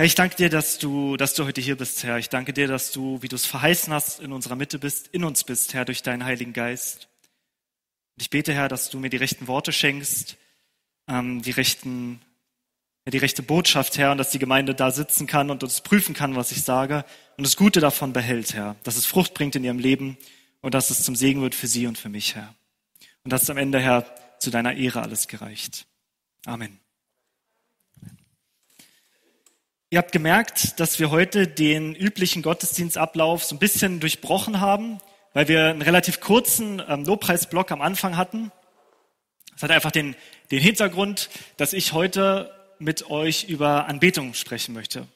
Herr, ich danke dir, dass du, dass du heute hier bist, Herr. Ich danke dir, dass du, wie du es verheißen hast, in unserer Mitte bist, in uns bist, Herr, durch deinen Heiligen Geist. Und ich bete, Herr, dass du mir die rechten Worte schenkst, ähm, die rechten, die rechte Botschaft, Herr, und dass die Gemeinde da sitzen kann und uns prüfen kann, was ich sage und das Gute davon behält, Herr, dass es Frucht bringt in ihrem Leben und dass es zum Segen wird für sie und für mich, Herr. Und dass am Ende, Herr, zu deiner Ehre alles gereicht. Amen. Ihr habt gemerkt, dass wir heute den üblichen Gottesdienstablauf so ein bisschen durchbrochen haben, weil wir einen relativ kurzen ähm, Lobpreisblock am Anfang hatten. Das hat einfach den, den Hintergrund, dass ich heute mit euch über Anbetung sprechen möchte.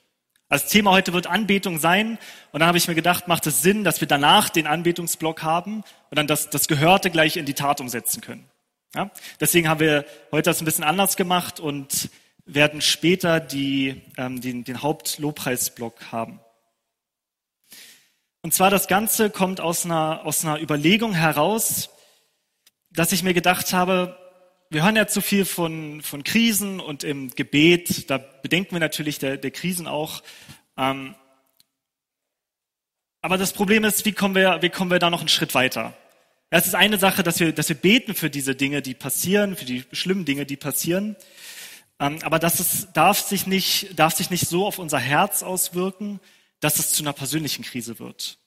Das Thema heute wird Anbetung sein. Und dann habe ich mir gedacht, macht es Sinn, dass wir danach den Anbetungsblock haben und dann das, das Gehörte gleich in die Tat umsetzen können. Ja? Deswegen haben wir heute das ein bisschen anders gemacht und werden später die, ähm, den, den Hauptlobpreisblock haben. Und zwar das Ganze kommt aus einer, aus einer Überlegung heraus, dass ich mir gedacht habe, wir hören ja zu viel von, von Krisen und im Gebet, da bedenken wir natürlich der, der Krisen auch. Ähm, aber das Problem ist, wie kommen wir, wie kommen wir da noch einen Schritt weiter? Es ist eine Sache, dass wir, dass wir beten für diese Dinge, die passieren, für die schlimmen Dinge, die passieren. Ähm, aber das ist, darf, sich nicht, darf sich nicht so auf unser Herz auswirken, dass es zu einer persönlichen Krise wird.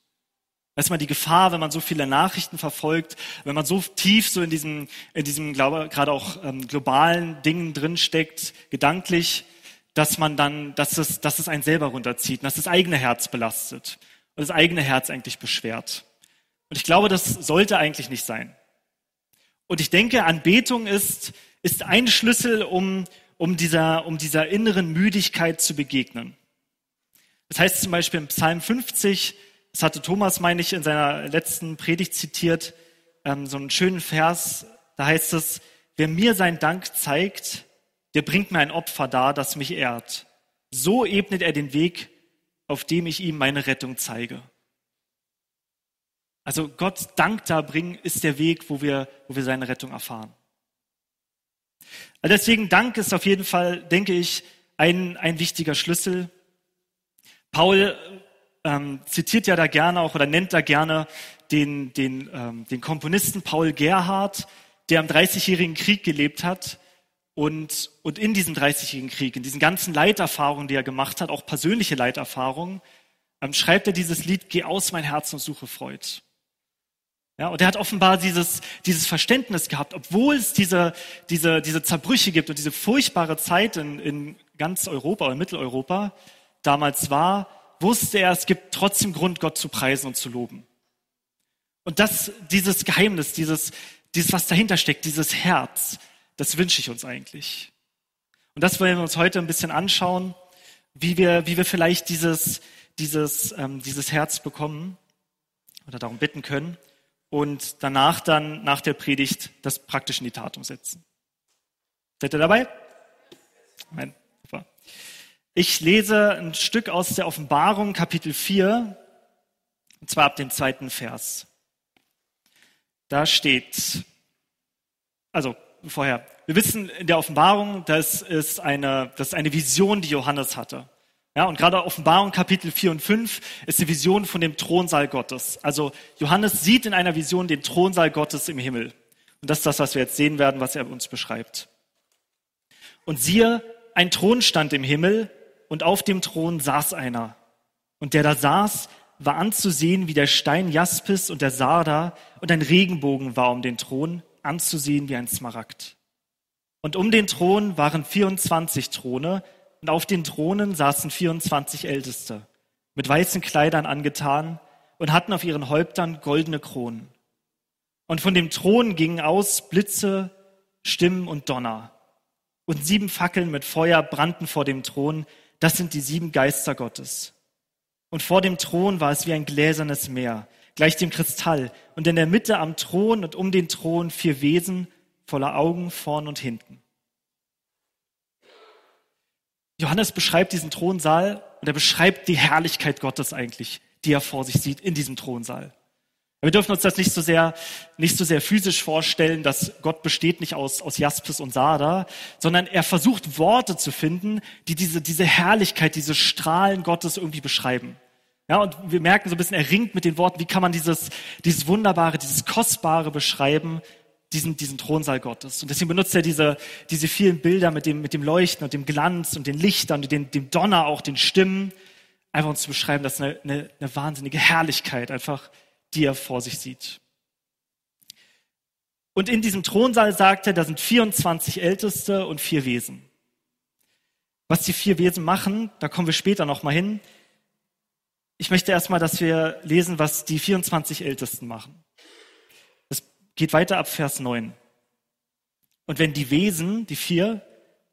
Das ist mal die Gefahr, wenn man so viele Nachrichten verfolgt, wenn man so tief so in diesem, in diesem glaube gerade auch ähm, globalen Dingen drinsteckt, gedanklich, dass man dann, dass es, dass es einen selber runterzieht, dass das eigene Herz belastet und das eigene Herz eigentlich beschwert. Und ich glaube, das sollte eigentlich nicht sein. Und ich denke, Anbetung ist, ist ein Schlüssel, um, um dieser, um dieser inneren Müdigkeit zu begegnen. Das heißt zum Beispiel im Psalm 50, das hatte Thomas, meine ich, in seiner letzten Predigt zitiert, ähm, so einen schönen Vers, da heißt es, wer mir sein Dank zeigt, der bringt mir ein Opfer dar, das mich ehrt. So ebnet er den Weg, auf dem ich ihm meine Rettung zeige. Also Gott Dank darbringen ist der Weg, wo wir, wo wir seine Rettung erfahren. Also deswegen Dank ist auf jeden Fall, denke ich, ein, ein wichtiger Schlüssel. Paul ähm, zitiert ja da gerne auch oder nennt da gerne den, den, ähm, den Komponisten Paul Gerhardt, der im Dreißigjährigen Krieg gelebt hat und, und in diesem Dreißigjährigen Krieg, in diesen ganzen Leiterfahrungen, die er gemacht hat, auch persönliche Leiterfahrungen, ähm, schreibt er dieses Lied Geh aus mein Herz und suche Freud. Ja, und er hat offenbar dieses, dieses Verständnis gehabt, obwohl es diese, diese, diese Zerbrüche gibt und diese furchtbare Zeit in, in ganz Europa oder Mitteleuropa damals war, wusste er, es gibt trotzdem Grund, Gott zu preisen und zu loben. Und das, dieses Geheimnis, dieses, dieses, was dahinter steckt, dieses Herz, das wünsche ich uns eigentlich. Und das wollen wir uns heute ein bisschen anschauen, wie wir, wie wir vielleicht dieses, dieses, ähm, dieses Herz bekommen oder darum bitten können und danach dann nach der Predigt das praktisch in die Tat umsetzen. Seid ihr dabei? Super. Ich lese ein Stück aus der Offenbarung, Kapitel 4, und zwar ab dem zweiten Vers. Da steht, also vorher, wir wissen in der Offenbarung, das ist eine, das ist eine Vision, die Johannes hatte. Ja, und gerade Offenbarung Kapitel 4 und 5 ist die Vision von dem Thronsaal Gottes. Also Johannes sieht in einer Vision den Thronsaal Gottes im Himmel. Und das ist das, was wir jetzt sehen werden, was er uns beschreibt. Und siehe, ein Thron stand im Himmel und auf dem Thron saß einer. Und der da saß, war anzusehen wie der Stein Jaspis und der Sarda und ein Regenbogen war um den Thron, anzusehen wie ein Smaragd. Und um den Thron waren 24 Throne und auf den Thronen saßen 24 Älteste, mit weißen Kleidern angetan und hatten auf ihren Häuptern goldene Kronen. Und von dem Thron gingen aus Blitze, Stimmen und Donner. Und sieben Fackeln mit Feuer brannten vor dem Thron. Das sind die sieben Geister Gottes. Und vor dem Thron war es wie ein gläsernes Meer, gleich dem Kristall. Und in der Mitte am Thron und um den Thron vier Wesen voller Augen vorn und hinten. Johannes beschreibt diesen Thronsaal und er beschreibt die Herrlichkeit Gottes eigentlich, die er vor sich sieht in diesem Thronsaal. Wir dürfen uns das nicht so sehr, nicht so sehr physisch vorstellen, dass Gott besteht nicht aus, aus Jaspis und Sarda, sondern er versucht Worte zu finden, die diese, diese Herrlichkeit, diese Strahlen Gottes irgendwie beschreiben. Ja, und wir merken so ein bisschen, er ringt mit den Worten, wie kann man dieses, dieses Wunderbare, dieses Kostbare beschreiben, diesen, diesen Thronsaal Gottes. Und deswegen benutzt er diese, diese vielen Bilder mit dem, mit dem Leuchten und dem Glanz und den Lichtern und den, dem Donner, auch den Stimmen, einfach uns zu beschreiben, dass eine, eine, eine wahnsinnige Herrlichkeit einfach die er vor sich sieht. Und in diesem Thronsaal sagt er, da sind 24 Älteste und vier Wesen. Was die vier Wesen machen, da kommen wir später nochmal hin. Ich möchte erstmal, dass wir lesen, was die 24 Ältesten machen. Geht weiter ab Vers 9. Und wenn die Wesen, die vier,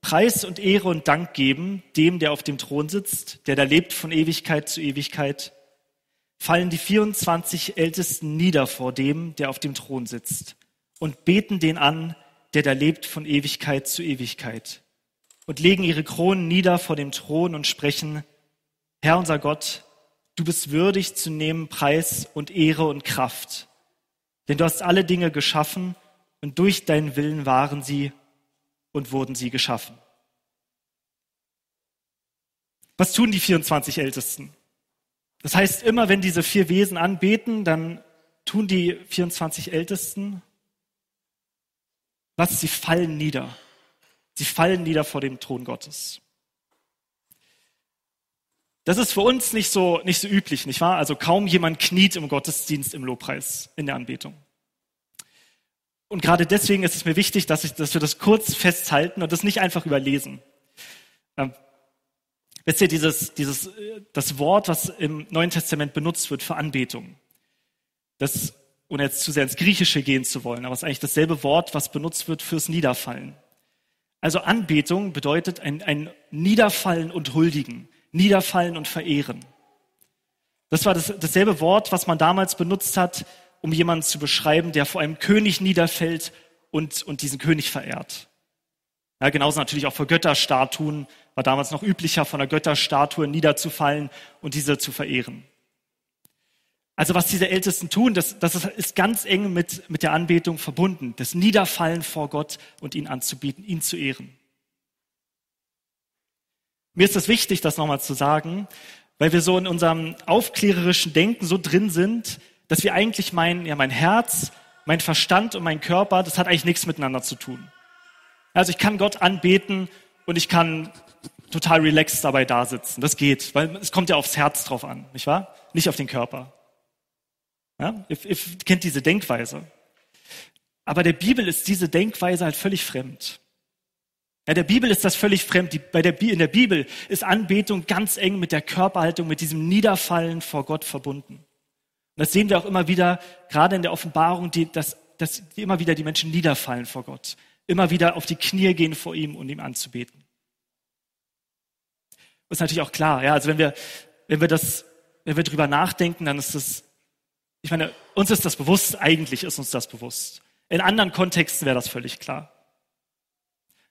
Preis und Ehre und Dank geben dem, der auf dem Thron sitzt, der da lebt von Ewigkeit zu Ewigkeit, fallen die 24 Ältesten nieder vor dem, der auf dem Thron sitzt und beten den an, der da lebt von Ewigkeit zu Ewigkeit und legen ihre Kronen nieder vor dem Thron und sprechen, Herr unser Gott, du bist würdig zu nehmen Preis und Ehre und Kraft, denn du hast alle Dinge geschaffen und durch deinen Willen waren sie und wurden sie geschaffen. Was tun die 24 Ältesten? Das heißt, immer wenn diese vier Wesen anbeten, dann tun die 24 Ältesten was? Sie fallen nieder. Sie fallen nieder vor dem Thron Gottes. Das ist für uns nicht so, nicht so üblich, nicht wahr? Also kaum jemand kniet im Gottesdienst im Lobpreis, in der Anbetung. Und gerade deswegen ist es mir wichtig, dass, ich, dass wir das kurz festhalten und das nicht einfach überlesen. Ähm, Wisst ihr, dieses, dieses, das Wort, was im Neuen Testament benutzt wird für Anbetung, das, ohne jetzt zu sehr ins Griechische gehen zu wollen, aber es ist eigentlich dasselbe Wort, was benutzt wird fürs Niederfallen. Also Anbetung bedeutet ein, ein Niederfallen und Huldigen, Niederfallen und Verehren. Das war das, dasselbe Wort, was man damals benutzt hat, um jemanden zu beschreiben, der vor einem König niederfällt und, und diesen König verehrt. Ja, genauso natürlich auch vor Götterstatuen, war damals noch üblicher, von der Götterstatue niederzufallen und diese zu verehren. Also was diese Ältesten tun, das, das ist ganz eng mit, mit der Anbetung verbunden. Das Niederfallen vor Gott und ihn anzubieten, ihn zu ehren. Mir ist es wichtig, das nochmal zu sagen, weil wir so in unserem aufklärerischen Denken so drin sind, dass wir eigentlich meinen, ja, mein Herz, mein Verstand und mein Körper, das hat eigentlich nichts miteinander zu tun. Also ich kann Gott anbeten und ich kann total relaxed dabei da sitzen. Das geht, weil es kommt ja aufs Herz drauf an, nicht wahr? Nicht auf den Körper. Ja? Ihr, ihr kennt diese Denkweise. Aber der Bibel ist diese Denkweise halt völlig fremd. Ja, der Bibel ist das völlig fremd. Die, bei der, in der Bibel ist Anbetung ganz eng mit der Körperhaltung, mit diesem Niederfallen vor Gott verbunden. Und das sehen wir auch immer wieder, gerade in der Offenbarung, die, dass, dass immer wieder die Menschen niederfallen vor Gott. Immer wieder auf die Knie gehen vor ihm und ihm anzubeten ist natürlich auch klar. Ja, also wenn wir, wenn wir das, wenn wir drüber nachdenken, dann ist das, ich meine, uns ist das bewusst, eigentlich ist uns das bewusst. In anderen Kontexten wäre das völlig klar.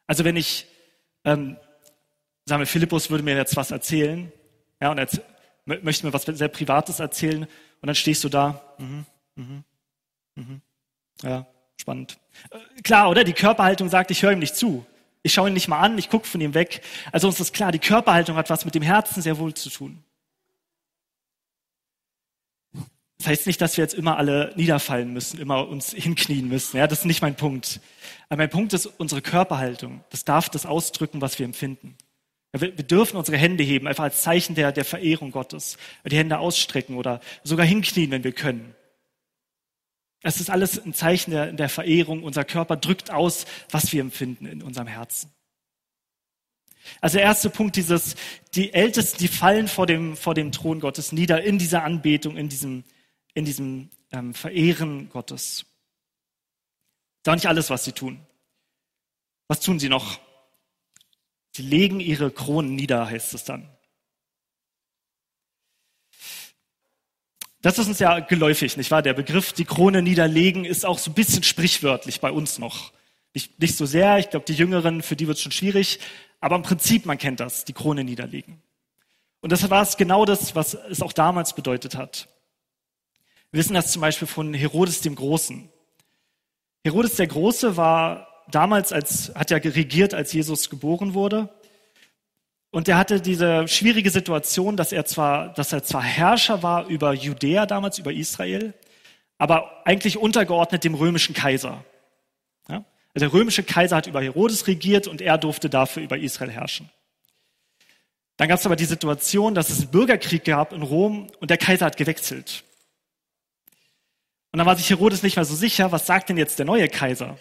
Also wenn ich, ähm, sagen wir, Philippus würde mir jetzt was erzählen, ja, und jetzt möchte mir was sehr Privates erzählen, und dann stehst du da, mhm, mhm, mhm, ja, spannend. Äh, klar, oder? Die Körperhaltung sagt, ich höre ihm nicht zu. Ich schaue ihn nicht mal an, ich gucke von ihm weg. Also uns ist klar, die Körperhaltung hat was mit dem Herzen sehr wohl zu tun. Das heißt nicht, dass wir jetzt immer alle niederfallen müssen, immer uns hinknien müssen. Ja, das ist nicht mein Punkt. Aber mein Punkt ist unsere Körperhaltung. Das darf das ausdrücken, was wir empfinden. Wir, wir dürfen unsere Hände heben, einfach als Zeichen der, der Verehrung Gottes. Die Hände ausstrecken oder sogar hinknien, wenn wir können. Es ist alles ein Zeichen der, der Verehrung. Unser Körper drückt aus, was wir empfinden in unserem Herzen. Also der erste Punkt, dieses, die Ältesten, die fallen vor dem, vor dem Thron Gottes nieder in dieser Anbetung, in diesem, in diesem ähm, Verehren Gottes. Das auch nicht alles, was sie tun. Was tun sie noch? Sie legen ihre Kronen nieder, heißt es dann. Das ist uns ja geläufig, nicht wahr? Der Begriff die Krone niederlegen ist auch so ein bisschen sprichwörtlich bei uns noch. Nicht, nicht so sehr, ich glaube, die Jüngeren, für die wird es schon schwierig, aber im Prinzip, man kennt das, die Krone niederlegen. Und das war es genau das, was es auch damals bedeutet hat. Wir wissen das zum Beispiel von Herodes dem Großen. Herodes der Große war damals als, hat ja regiert, als Jesus geboren wurde. Und er hatte diese schwierige Situation, dass er zwar, dass er zwar Herrscher war über Judäa damals, über Israel, aber eigentlich untergeordnet dem römischen Kaiser. Ja? Also der römische Kaiser hat über Herodes regiert und er durfte dafür über Israel herrschen. Dann gab es aber die Situation, dass es einen Bürgerkrieg gab in Rom und der Kaiser hat gewechselt. Und dann war sich Herodes nicht mehr so sicher, was sagt denn jetzt der neue Kaiser?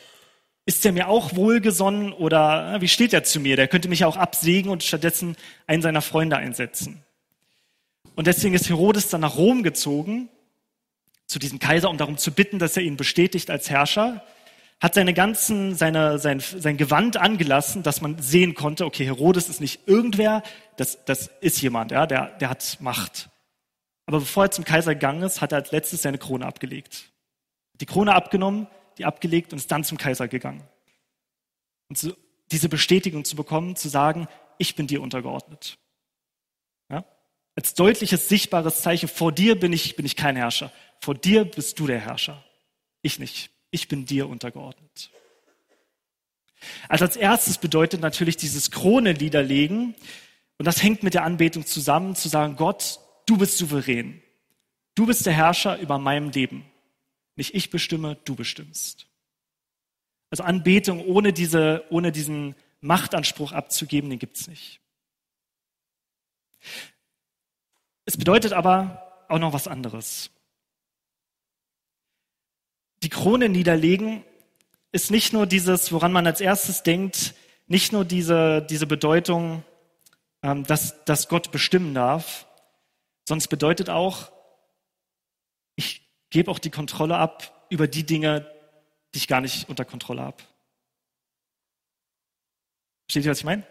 Ist er mir auch wohlgesonnen oder wie steht er zu mir? Der könnte mich ja auch absägen und stattdessen einen seiner Freunde einsetzen. Und deswegen ist Herodes dann nach Rom gezogen, zu diesem Kaiser, um darum zu bitten, dass er ihn bestätigt als Herrscher, hat seine ganzen, seine, sein, sein Gewand angelassen, dass man sehen konnte, okay, Herodes ist nicht irgendwer, das, das ist jemand, ja, der, der hat Macht. Aber bevor er zum Kaiser gegangen ist, hat er als letztes seine Krone abgelegt. Die Krone abgenommen, die abgelegt und ist dann zum Kaiser gegangen. Und so, diese Bestätigung zu bekommen, zu sagen, ich bin dir untergeordnet. Ja? Als deutliches, sichtbares Zeichen, vor dir bin ich, bin ich kein Herrscher. Vor dir bist du der Herrscher. Ich nicht. Ich bin dir untergeordnet. Also als erstes bedeutet natürlich dieses Krone niederlegen, und das hängt mit der Anbetung zusammen, zu sagen, Gott, du bist souverän. Du bist der Herrscher über meinem Leben. Nicht ich bestimme, du bestimmst. Also Anbetung ohne, diese, ohne diesen Machtanspruch abzugeben, den gibt's nicht. Es bedeutet aber auch noch was anderes. Die Krone niederlegen ist nicht nur dieses, woran man als erstes denkt, nicht nur diese, diese Bedeutung, ähm, dass, dass Gott bestimmen darf, es bedeutet auch, gebe auch die Kontrolle ab über die Dinge, die ich gar nicht unter Kontrolle habe. Versteht ihr, was ich meine?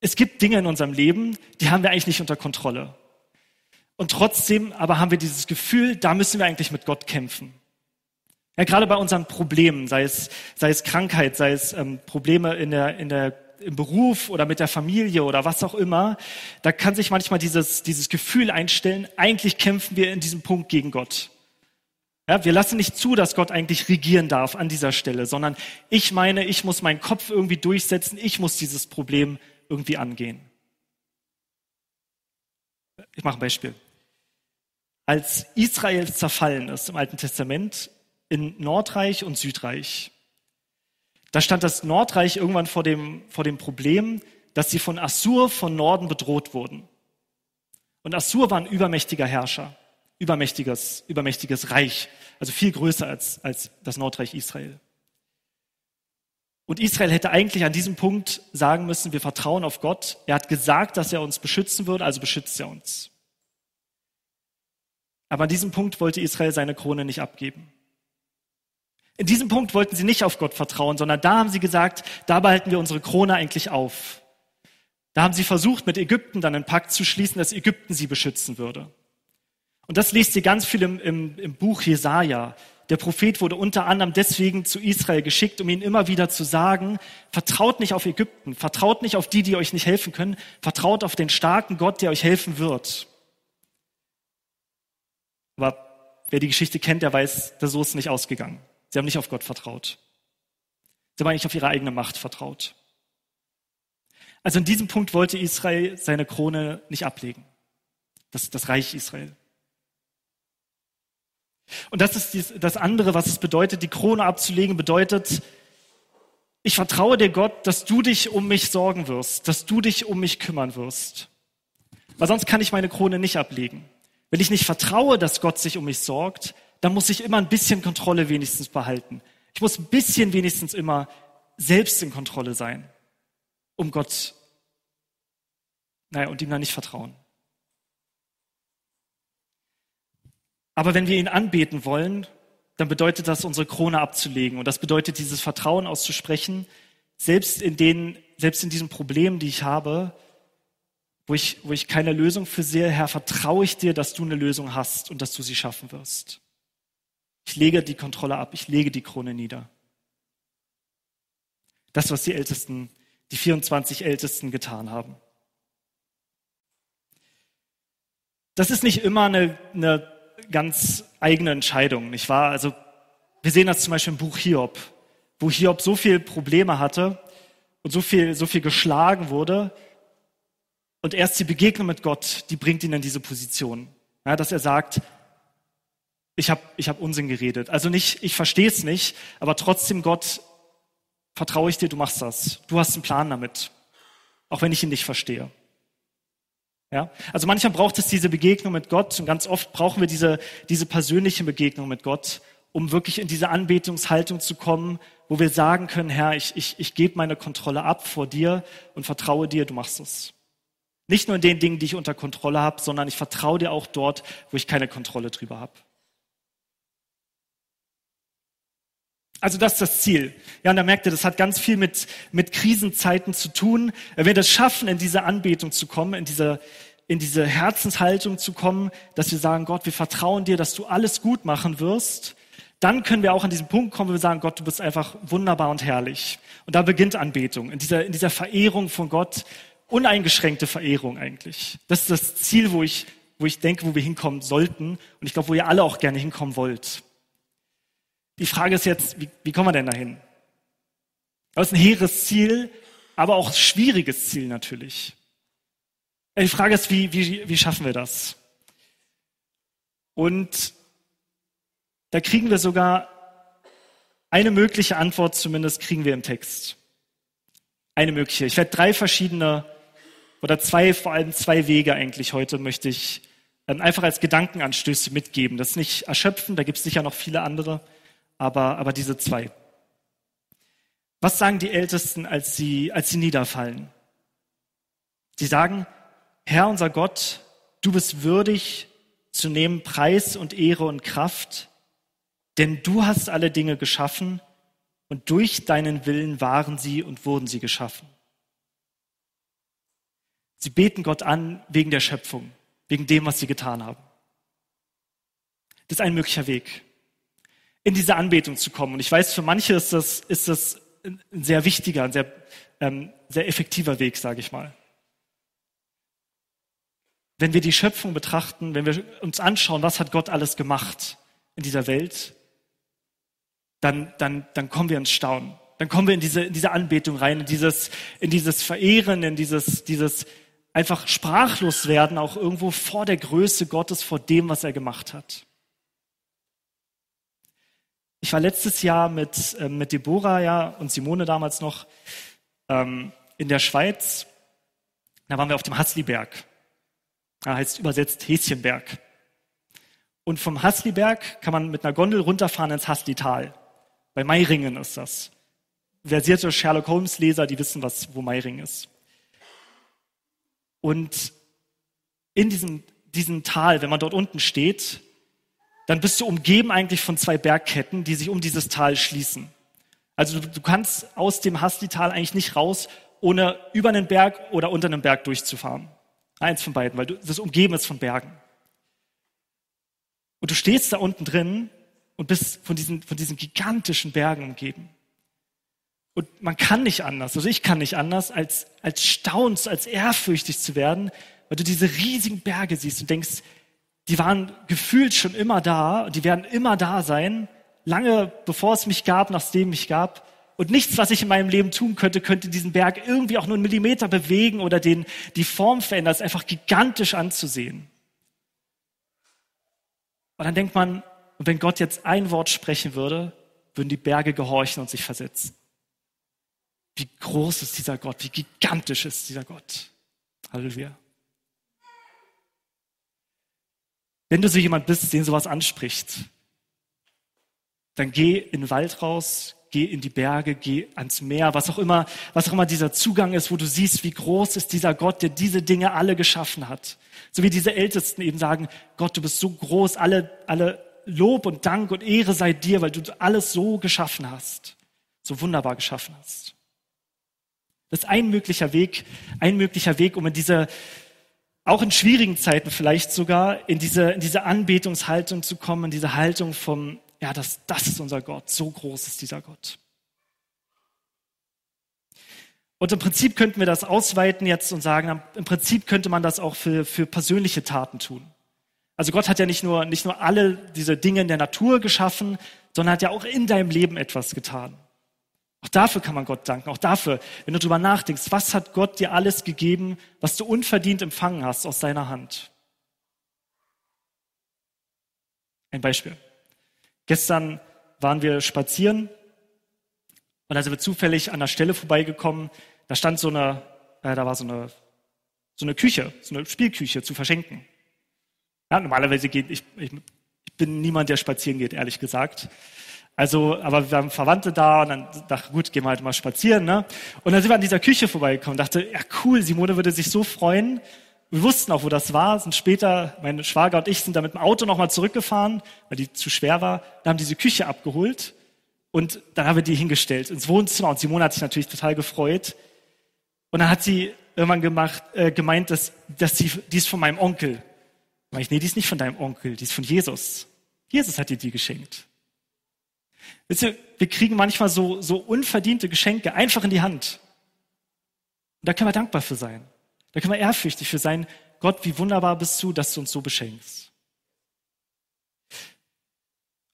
Es gibt Dinge in unserem Leben, die haben wir eigentlich nicht unter Kontrolle. Und trotzdem aber haben wir dieses Gefühl, da müssen wir eigentlich mit Gott kämpfen. Ja, gerade bei unseren Problemen, sei es, sei es Krankheit, sei es ähm, Probleme in der, in der im Beruf oder mit der Familie oder was auch immer, da kann sich manchmal dieses, dieses Gefühl einstellen, eigentlich kämpfen wir in diesem Punkt gegen Gott. Ja, wir lassen nicht zu, dass Gott eigentlich regieren darf an dieser Stelle, sondern ich meine, ich muss meinen Kopf irgendwie durchsetzen, ich muss dieses Problem irgendwie angehen. Ich mache ein Beispiel. Als Israel zerfallen ist im Alten Testament in Nordreich und Südreich, da stand das Nordreich irgendwann vor dem, vor dem Problem, dass sie von Assur von Norden bedroht wurden. Und Assur war ein übermächtiger Herrscher, übermächtiges, übermächtiges Reich, also viel größer als, als das Nordreich Israel. Und Israel hätte eigentlich an diesem Punkt sagen müssen, wir vertrauen auf Gott. Er hat gesagt, dass er uns beschützen würde, also beschützt er uns. Aber an diesem Punkt wollte Israel seine Krone nicht abgeben. In diesem Punkt wollten sie nicht auf Gott vertrauen, sondern da haben sie gesagt, da behalten wir unsere Krone eigentlich auf. Da haben sie versucht, mit Ägypten dann einen Pakt zu schließen, dass Ägypten sie beschützen würde. Und das liest ihr ganz viel im, im, im Buch Jesaja. Der Prophet wurde unter anderem deswegen zu Israel geschickt, um ihnen immer wieder zu sagen, vertraut nicht auf Ägypten, vertraut nicht auf die, die euch nicht helfen können, vertraut auf den starken Gott, der euch helfen wird. Aber wer die Geschichte kennt, der weiß, dass so ist nicht ausgegangen. Sie haben nicht auf Gott vertraut. Sie haben eigentlich auf ihre eigene Macht vertraut. Also in diesem Punkt wollte Israel seine Krone nicht ablegen. Das, das Reich Israel. Und das ist das andere, was es bedeutet, die Krone abzulegen, bedeutet, ich vertraue dir Gott, dass du dich um mich sorgen wirst, dass du dich um mich kümmern wirst. Weil sonst kann ich meine Krone nicht ablegen. Wenn ich nicht vertraue, dass Gott sich um mich sorgt, dann muss ich immer ein bisschen Kontrolle wenigstens behalten. Ich muss ein bisschen wenigstens immer selbst in Kontrolle sein, um Gott, naja, und ihm dann nicht vertrauen. Aber wenn wir ihn anbeten wollen, dann bedeutet das, unsere Krone abzulegen. Und das bedeutet, dieses Vertrauen auszusprechen, selbst in den, selbst in diesen Problemen, die ich habe, wo ich, wo ich keine Lösung für sehe, Herr, vertraue ich dir, dass du eine Lösung hast und dass du sie schaffen wirst. Ich lege die Kontrolle ab, ich lege die Krone nieder. Das, was die Ältesten, die 24 Ältesten getan haben. Das ist nicht immer eine, eine ganz eigene Entscheidung, nicht wahr? Also wir sehen das zum Beispiel im Buch Hiob, wo Hiob so viel Probleme hatte und so viel, so viel geschlagen wurde. Und erst die Begegnung mit Gott, die bringt ihn in diese Position, ja, dass er sagt, ich habe ich hab Unsinn geredet. Also nicht, ich verstehe es nicht, aber trotzdem Gott, vertraue ich dir, du machst das. Du hast einen Plan damit, auch wenn ich ihn nicht verstehe. Ja? Also manchmal braucht es diese Begegnung mit Gott und ganz oft brauchen wir diese, diese persönliche Begegnung mit Gott, um wirklich in diese Anbetungshaltung zu kommen, wo wir sagen können, Herr, ich, ich, ich gebe meine Kontrolle ab vor dir und vertraue dir, du machst es. Nicht nur in den Dingen, die ich unter Kontrolle habe, sondern ich vertraue dir auch dort, wo ich keine Kontrolle drüber habe. Also das ist das Ziel. Ja, und da merkt ihr, das hat ganz viel mit, mit Krisenzeiten zu tun. Wenn wir das schaffen, in diese Anbetung zu kommen, in diese, in diese Herzenshaltung zu kommen, dass wir sagen, Gott, wir vertrauen dir, dass du alles gut machen wirst, dann können wir auch an diesen Punkt kommen, wo wir sagen, Gott, du bist einfach wunderbar und herrlich. Und da beginnt Anbetung, in dieser, in dieser Verehrung von Gott, uneingeschränkte Verehrung eigentlich. Das ist das Ziel, wo ich, wo ich denke, wo wir hinkommen sollten. Und ich glaube, wo ihr alle auch gerne hinkommen wollt. Die Frage ist jetzt, wie, wie kommen wir denn dahin? Das ist ein hehres Ziel, aber auch ein schwieriges Ziel natürlich. Die Frage ist, wie, wie, wie schaffen wir das? Und da kriegen wir sogar eine mögliche Antwort, zumindest kriegen wir im Text. Eine mögliche. Ich werde drei verschiedene oder zwei, vor allem zwei Wege eigentlich heute möchte ich ähm, einfach als Gedankenanstöße mitgeben. Das ist nicht erschöpfen, da gibt es sicher noch viele andere aber, aber diese zwei. Was sagen die Ältesten, als sie, als sie niederfallen? Sie sagen, Herr unser Gott, du bist würdig zu nehmen Preis und Ehre und Kraft, denn du hast alle Dinge geschaffen und durch deinen Willen waren sie und wurden sie geschaffen. Sie beten Gott an wegen der Schöpfung, wegen dem, was sie getan haben. Das ist ein möglicher Weg in diese Anbetung zu kommen. Und ich weiß, für manche ist das, ist das ein sehr wichtiger, ein sehr, ähm, sehr effektiver Weg, sage ich mal. Wenn wir die Schöpfung betrachten, wenn wir uns anschauen, was hat Gott alles gemacht in dieser Welt, dann, dann, dann kommen wir ins Staunen. Dann kommen wir in diese, in diese Anbetung rein, in dieses, in dieses Verehren, in dieses, dieses einfach sprachlos werden, auch irgendwo vor der Größe Gottes, vor dem, was er gemacht hat. Ich war letztes Jahr mit, äh, mit Deborah ja, und Simone damals noch ähm, in der Schweiz. Da waren wir auf dem Hasliberg. Da heißt übersetzt Häschenberg. Und vom Hasliberg kann man mit einer Gondel runterfahren ins Haslital. Bei Meiringen ist das. Versierte Sherlock Holmes Leser, die wissen, was, wo Meiringen ist. Und in diesem, diesem Tal, wenn man dort unten steht, dann bist du umgeben eigentlich von zwei Bergketten, die sich um dieses Tal schließen. Also du, du kannst aus dem Hasli-Tal eigentlich nicht raus, ohne über einen Berg oder unter einem Berg durchzufahren. Eins von beiden, weil du, das umgeben ist von Bergen. Und du stehst da unten drin und bist von diesen, von diesen gigantischen Bergen umgeben. Und man kann nicht anders, also ich kann nicht anders, als, als staunst, als ehrfürchtig zu werden, weil du diese riesigen Berge siehst und denkst, die waren gefühlt schon immer da die werden immer da sein, lange bevor es mich gab, nachdem mich gab. Und nichts, was ich in meinem Leben tun könnte, könnte diesen Berg irgendwie auch nur einen Millimeter bewegen oder den, die Form verändern. Es ist einfach gigantisch anzusehen. Und dann denkt man, wenn Gott jetzt ein Wort sprechen würde, würden die Berge gehorchen und sich versetzen. Wie groß ist dieser Gott? Wie gigantisch ist dieser Gott? Halleluja. Wenn du so jemand bist, den sowas anspricht, dann geh in den Wald raus, geh in die Berge, geh ans Meer, was auch immer, was auch immer dieser Zugang ist, wo du siehst, wie groß ist dieser Gott, der diese Dinge alle geschaffen hat. So wie diese Ältesten eben sagen, Gott, du bist so groß, alle, alle Lob und Dank und Ehre sei dir, weil du alles so geschaffen hast, so wunderbar geschaffen hast. Das ist ein möglicher Weg, ein möglicher Weg, um in diese auch in schwierigen Zeiten vielleicht sogar in diese, in diese Anbetungshaltung zu kommen, in diese Haltung vom, ja, das, das ist unser Gott, so groß ist dieser Gott. Und im Prinzip könnten wir das ausweiten jetzt und sagen, im Prinzip könnte man das auch für, für persönliche Taten tun. Also Gott hat ja nicht nur, nicht nur alle diese Dinge in der Natur geschaffen, sondern hat ja auch in deinem Leben etwas getan. Auch dafür kann man Gott danken. Auch dafür, wenn du darüber nachdenkst, was hat Gott dir alles gegeben, was du unverdient empfangen hast aus seiner Hand. Ein Beispiel. Gestern waren wir spazieren und da sind wir zufällig an der Stelle vorbeigekommen. Da stand so eine, äh, da war so eine, so eine Küche, so eine Spielküche zu verschenken. Ja, normalerweise geht, ich, ich, ich bin niemand, der spazieren geht, ehrlich gesagt. Also, aber wir haben Verwandte da und dann dachte gut, gehen wir halt mal spazieren, ne? Und dann sind wir an dieser Küche vorbeigekommen, dachte, ja cool, Simone würde sich so freuen. Wir wussten auch, wo das war, sind später, mein Schwager und ich sind da mit dem Auto nochmal zurückgefahren, weil die zu schwer war, da haben diese Küche abgeholt und dann haben wir die hingestellt ins Wohnzimmer und Simone hat sich natürlich total gefreut. Und dann hat sie irgendwann gemacht, äh, gemeint, dass, dass sie, die ist von meinem Onkel. Da ich, nee, die ist nicht von deinem Onkel, die ist von Jesus. Jesus hat dir die geschenkt. Wisst ihr, wir kriegen manchmal so, so unverdiente Geschenke einfach in die Hand. Und da können wir dankbar für sein. Da können wir ehrfürchtig für sein. Gott, wie wunderbar bist du, dass du uns so beschenkst.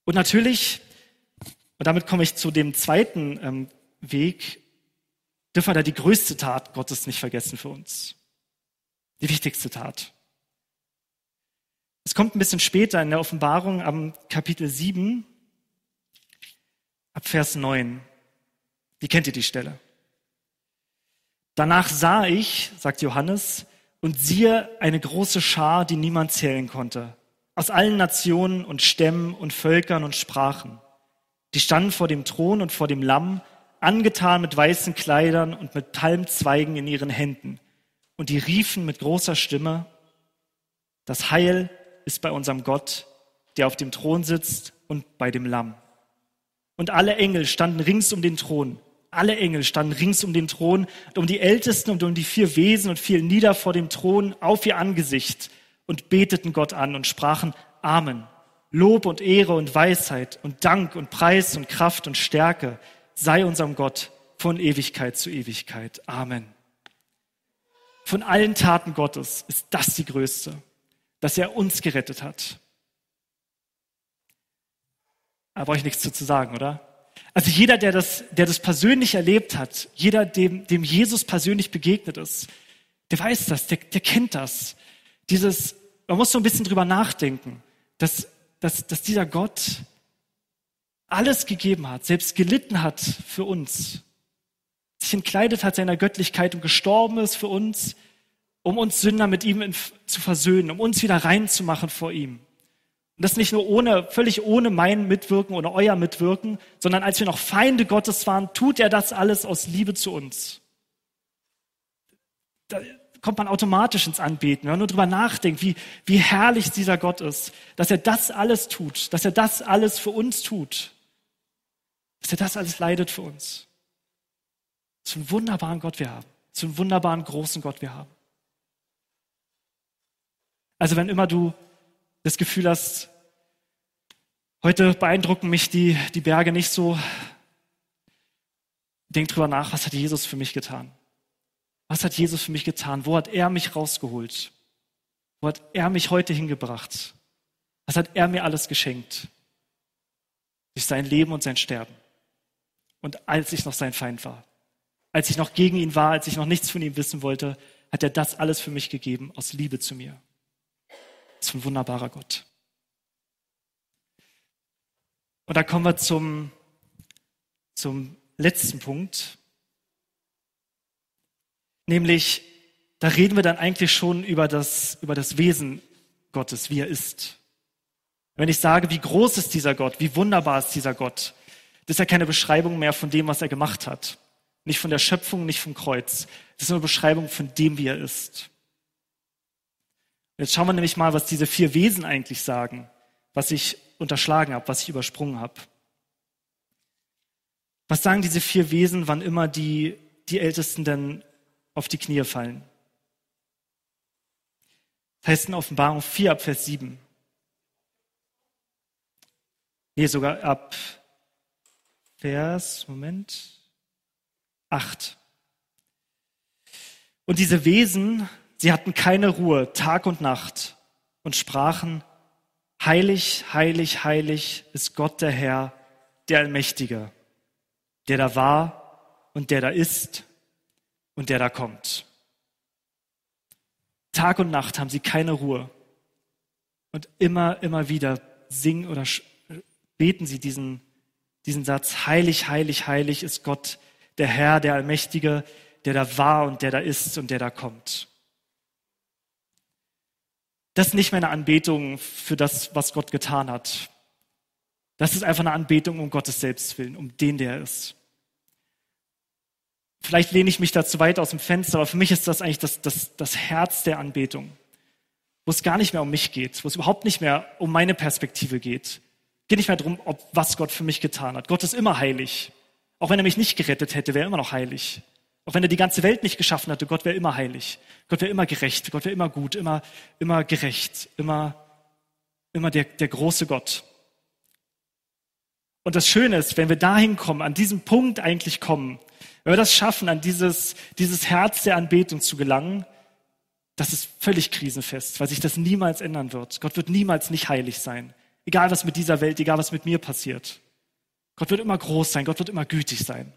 Und natürlich, und damit komme ich zu dem zweiten ähm, Weg, dürfen wir da die größte Tat Gottes nicht vergessen für uns. Die wichtigste Tat. Es kommt ein bisschen später in der Offenbarung am Kapitel 7, ab Vers 9. Wie kennt ihr die Stelle? Danach sah ich, sagt Johannes, und siehe eine große Schar, die niemand zählen konnte, aus allen Nationen und Stämmen und Völkern und Sprachen. Die standen vor dem Thron und vor dem Lamm, angetan mit weißen Kleidern und mit Palmzweigen in ihren Händen. Und die riefen mit großer Stimme, das Heil ist bei unserem Gott, der auf dem Thron sitzt und bei dem Lamm. Und alle Engel standen rings um den Thron. Alle Engel standen rings um den Thron, um die Ältesten und um die vier Wesen und fielen nieder vor dem Thron auf ihr Angesicht und beteten Gott an und sprachen Amen. Lob und Ehre und Weisheit und Dank und Preis und Kraft und Stärke sei unserem Gott von Ewigkeit zu Ewigkeit. Amen. Von allen Taten Gottes ist das die größte dass er uns gerettet hat. Da brauche ich nichts zu sagen, oder? Also jeder, der das, der das persönlich erlebt hat, jeder, dem, dem Jesus persönlich begegnet ist, der weiß das, der, der kennt das. Dieses, man muss so ein bisschen drüber nachdenken, dass, dass, dass dieser Gott alles gegeben hat, selbst gelitten hat für uns, sich entkleidet hat seiner Göttlichkeit und gestorben ist für uns, um uns Sünder mit ihm in, zu versöhnen, um uns wieder reinzumachen vor ihm. Und das nicht nur ohne, völlig ohne mein Mitwirken oder euer Mitwirken, sondern als wir noch Feinde Gottes waren, tut er das alles aus Liebe zu uns. Da kommt man automatisch ins Anbeten, wenn man nur drüber nachdenkt, wie, wie herrlich dieser Gott ist, dass er das alles tut, dass er das alles für uns tut, dass er das alles leidet für uns. Für einen wunderbaren Gott wir haben, für einen wunderbaren großen Gott wir haben. Also wenn immer du das Gefühl hast, heute beeindrucken mich die, die Berge nicht so, denk drüber nach, was hat Jesus für mich getan? Was hat Jesus für mich getan? Wo hat er mich rausgeholt? Wo hat er mich heute hingebracht? Was hat er mir alles geschenkt? Durch sein Leben und sein Sterben. Und als ich noch sein Feind war, als ich noch gegen ihn war, als ich noch nichts von ihm wissen wollte, hat er das alles für mich gegeben aus Liebe zu mir ein wunderbarer Gott. Und da kommen wir zum, zum letzten Punkt. Nämlich, da reden wir dann eigentlich schon über das, über das Wesen Gottes, wie er ist. Wenn ich sage, wie groß ist dieser Gott, wie wunderbar ist dieser Gott, das ist ja keine Beschreibung mehr von dem, was er gemacht hat. Nicht von der Schöpfung, nicht vom Kreuz. Das ist nur eine Beschreibung von dem, wie er ist. Jetzt schauen wir nämlich mal, was diese vier Wesen eigentlich sagen, was ich unterschlagen habe, was ich übersprungen habe. Was sagen diese vier Wesen, wann immer die, die Ältesten denn auf die Knie fallen? Das heißt in Offenbarung 4 ab Vers 7. Nee, sogar ab Vers, Moment, 8. Und diese Wesen Sie hatten keine Ruhe Tag und Nacht und sprachen, Heilig, heilig, heilig ist Gott der Herr, der Allmächtige, der da war und der da ist und der da kommt. Tag und Nacht haben sie keine Ruhe. Und immer, immer wieder singen oder beten sie diesen, diesen Satz, heilig, heilig, heilig ist Gott, der Herr, der Allmächtige, der da war und der da ist und der da kommt. Das ist nicht mehr eine Anbetung für das, was Gott getan hat. Das ist einfach eine Anbetung um Gottes Selbstwillen, um den, der er ist. Vielleicht lehne ich mich da zu weit aus dem Fenster, aber für mich ist das eigentlich das, das, das Herz der Anbetung, wo es gar nicht mehr um mich geht, wo es überhaupt nicht mehr um meine Perspektive geht. Es geht nicht mehr darum, ob, was Gott für mich getan hat. Gott ist immer heilig. Auch wenn er mich nicht gerettet hätte, wäre er immer noch heilig. Auch wenn er die ganze Welt nicht geschaffen hatte, Gott wäre immer heilig. Gott wäre immer gerecht. Gott wäre immer gut, immer, immer gerecht, immer, immer der, der große Gott. Und das Schöne ist, wenn wir dahin kommen, an diesem Punkt eigentlich kommen, wenn wir das schaffen, an dieses, dieses Herz der Anbetung zu gelangen, das ist völlig krisenfest, weil sich das niemals ändern wird. Gott wird niemals nicht heilig sein. Egal was mit dieser Welt, egal was mit mir passiert. Gott wird immer groß sein, Gott wird immer gütig sein.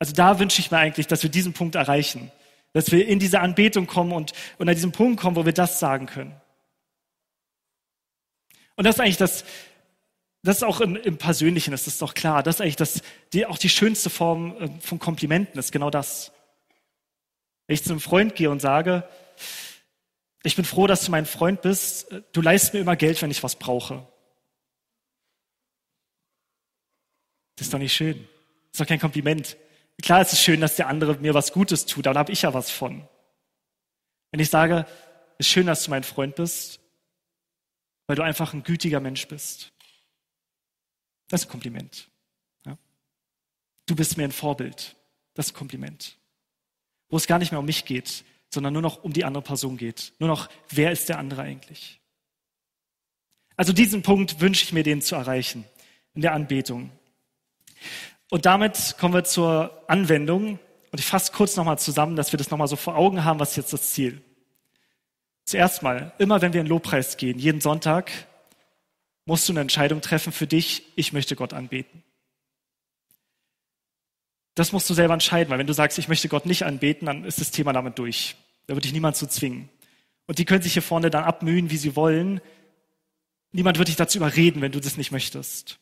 Also da wünsche ich mir eigentlich, dass wir diesen Punkt erreichen, dass wir in diese Anbetung kommen und, und an diesen Punkt kommen, wo wir das sagen können. Und das ist eigentlich das, das ist auch im, im Persönlichen, das ist doch klar, das ist eigentlich das, die, auch die schönste Form äh, von Komplimenten, ist genau das. Wenn ich zu einem Freund gehe und sage, ich bin froh, dass du mein Freund bist, du leist mir immer Geld, wenn ich was brauche. Das ist doch nicht schön. Das ist doch kein Kompliment. Klar ist es schön, dass der andere mir was Gutes tut, aber da habe ich ja was von. Wenn ich sage, es ist schön, dass du mein Freund bist, weil du einfach ein gütiger Mensch bist. Das ist ein Kompliment. Ja? Du bist mir ein Vorbild. Das ist ein Kompliment. Wo es gar nicht mehr um mich geht, sondern nur noch um die andere Person geht. Nur noch, wer ist der andere eigentlich? Also diesen Punkt wünsche ich mir, den zu erreichen in der Anbetung. Und damit kommen wir zur Anwendung. Und ich fasse kurz nochmal zusammen, dass wir das nochmal so vor Augen haben, was ist jetzt das Ziel. Zuerst mal, immer wenn wir in Lobpreis gehen, jeden Sonntag, musst du eine Entscheidung treffen für dich, ich möchte Gott anbeten. Das musst du selber entscheiden, weil wenn du sagst, ich möchte Gott nicht anbeten, dann ist das Thema damit durch. Da würde dich niemand zu zwingen. Und die können sich hier vorne dann abmühen, wie sie wollen. Niemand wird dich dazu überreden, wenn du das nicht möchtest.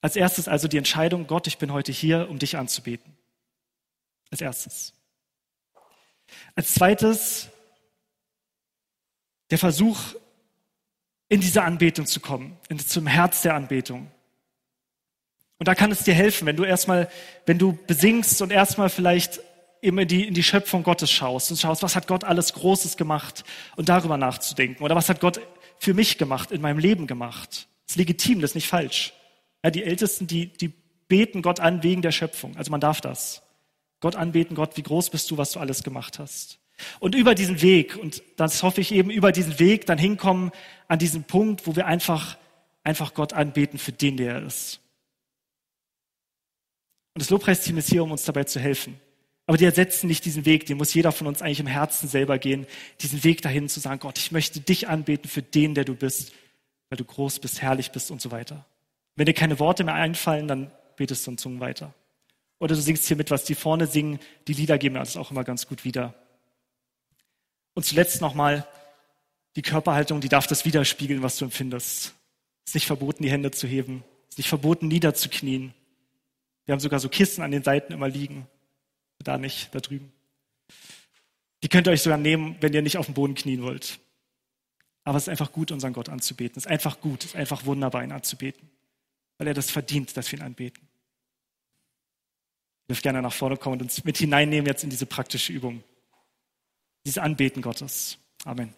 Als erstes also die Entscheidung, Gott, ich bin heute hier, um dich anzubeten. Als erstes. Als zweites der Versuch, in diese Anbetung zu kommen, in, zum Herz der Anbetung. Und da kann es dir helfen, wenn du erstmal, wenn du besingst und erstmal vielleicht eben in die, in die Schöpfung Gottes schaust und schaust, was hat Gott alles Großes gemacht und darüber nachzudenken. Oder was hat Gott für mich gemacht, in meinem Leben gemacht. Das ist legitim, das ist nicht falsch. Ja, die Ältesten, die, die beten Gott an wegen der Schöpfung. Also man darf das. Gott anbeten, Gott, wie groß bist du, was du alles gemacht hast. Und über diesen Weg, und das hoffe ich eben, über diesen Weg dann hinkommen an diesen Punkt, wo wir einfach, einfach Gott anbeten für den, der er ist. Und das Lobpreisteam ist hier, um uns dabei zu helfen. Aber die ersetzen nicht diesen Weg, den muss jeder von uns eigentlich im Herzen selber gehen, diesen Weg dahin zu sagen, Gott, ich möchte dich anbeten für den, der du bist, weil du groß bist, herrlich bist und so weiter. Wenn dir keine Worte mehr einfallen, dann betest du in Zungen weiter. Oder du singst hier mit, was die vorne singen. Die Lieder geben das auch immer ganz gut wieder. Und zuletzt nochmal, die Körperhaltung, die darf das widerspiegeln, was du empfindest. Es ist nicht verboten, die Hände zu heben. Es ist nicht verboten, niederzuknien. Wir haben sogar so Kissen an den Seiten immer liegen. Da nicht, da drüben. Die könnt ihr euch sogar nehmen, wenn ihr nicht auf dem Boden knien wollt. Aber es ist einfach gut, unseren Gott anzubeten. Es ist einfach gut, es ist einfach wunderbar, ihn anzubeten weil er das verdient, dass wir ihn anbeten. Ich dürft gerne nach vorne kommen und uns mit hineinnehmen jetzt in diese praktische Übung. Dieses Anbeten Gottes. Amen.